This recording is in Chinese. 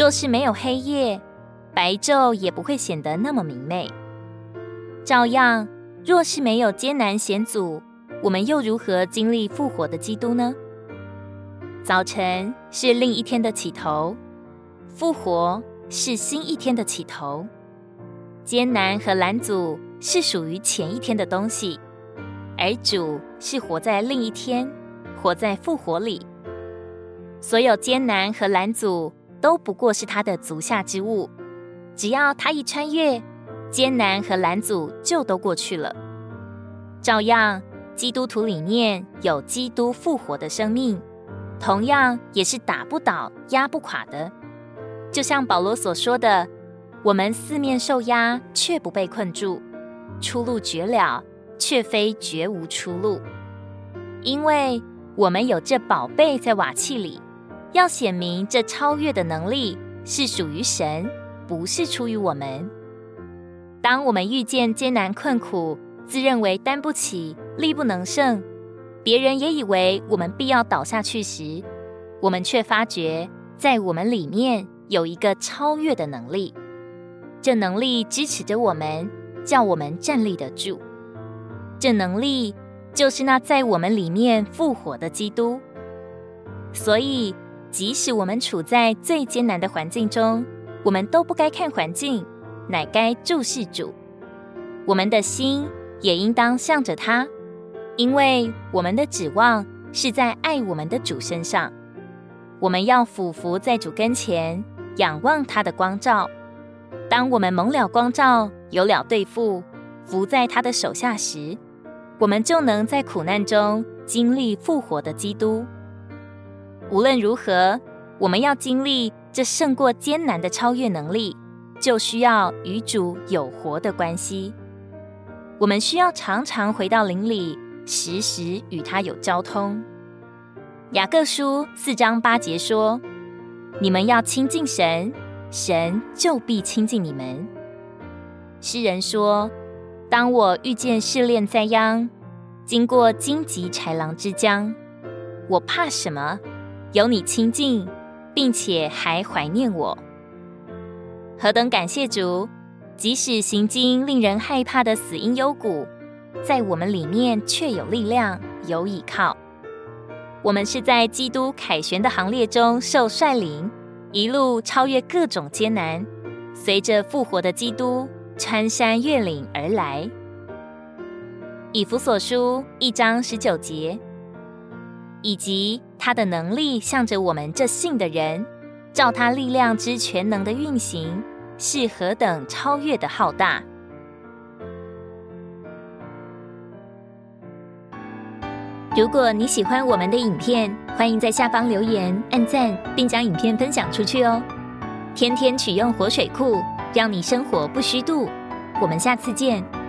若是没有黑夜，白昼也不会显得那么明媚。照样，若是没有艰难险阻，我们又如何经历复活的基督呢？早晨是另一天的起头，复活是新一天的起头。艰难和拦阻是属于前一天的东西，而主是活在另一天，活在复活里。所有艰难和拦阻都不过是他的足下之物，只要他一穿越，艰难和拦阻就都过去了。照样，基督徒里面有基督复活的生命，同样也是打不倒、压不垮的。就像保罗所说的。我们四面受压，却不被困住；出路绝了，却非绝无出路。因为我们有这宝贝在瓦器里，要显明这超越的能力是属于神，不是出于我们。当我们遇见艰难困苦，自认为担不起、力不能胜，别人也以为我们必要倒下去时，我们却发觉，在我们里面有一个超越的能力。这能力支持着我们，叫我们站立得住。这能力就是那在我们里面复活的基督。所以，即使我们处在最艰难的环境中，我们都不该看环境，乃该注视主。我们的心也应当向着他，因为我们的指望是在爱我们的主身上。我们要俯伏在主跟前，仰望他的光照。当我们蒙了光照，有了对付，伏在他的手下时，我们就能在苦难中经历复活的基督。无论如何，我们要经历这胜过艰难的超越能力，就需要与主有活的关系。我们需要常常回到灵里，时时与他有交通。雅各书四章八节说：“你们要亲近神。”神就必亲近你们。诗人说：“当我遇见试炼灾殃，经过荆棘豺狼之江，我怕什么？有你亲近，并且还怀念我。何等感谢主！即使行经令人害怕的死荫幽谷，在我们里面却有力量，有倚靠。我们是在基督凯旋的行列中受率领。”一路超越各种艰难，随着复活的基督穿山越岭而来。以弗所书一章十九节，以及他的能力向着我们这信的人，照他力量之全能的运行，是何等超越的浩大。如果你喜欢我们的影片，欢迎在下方留言、按赞，并将影片分享出去哦。天天取用活水库，让你生活不虚度。我们下次见。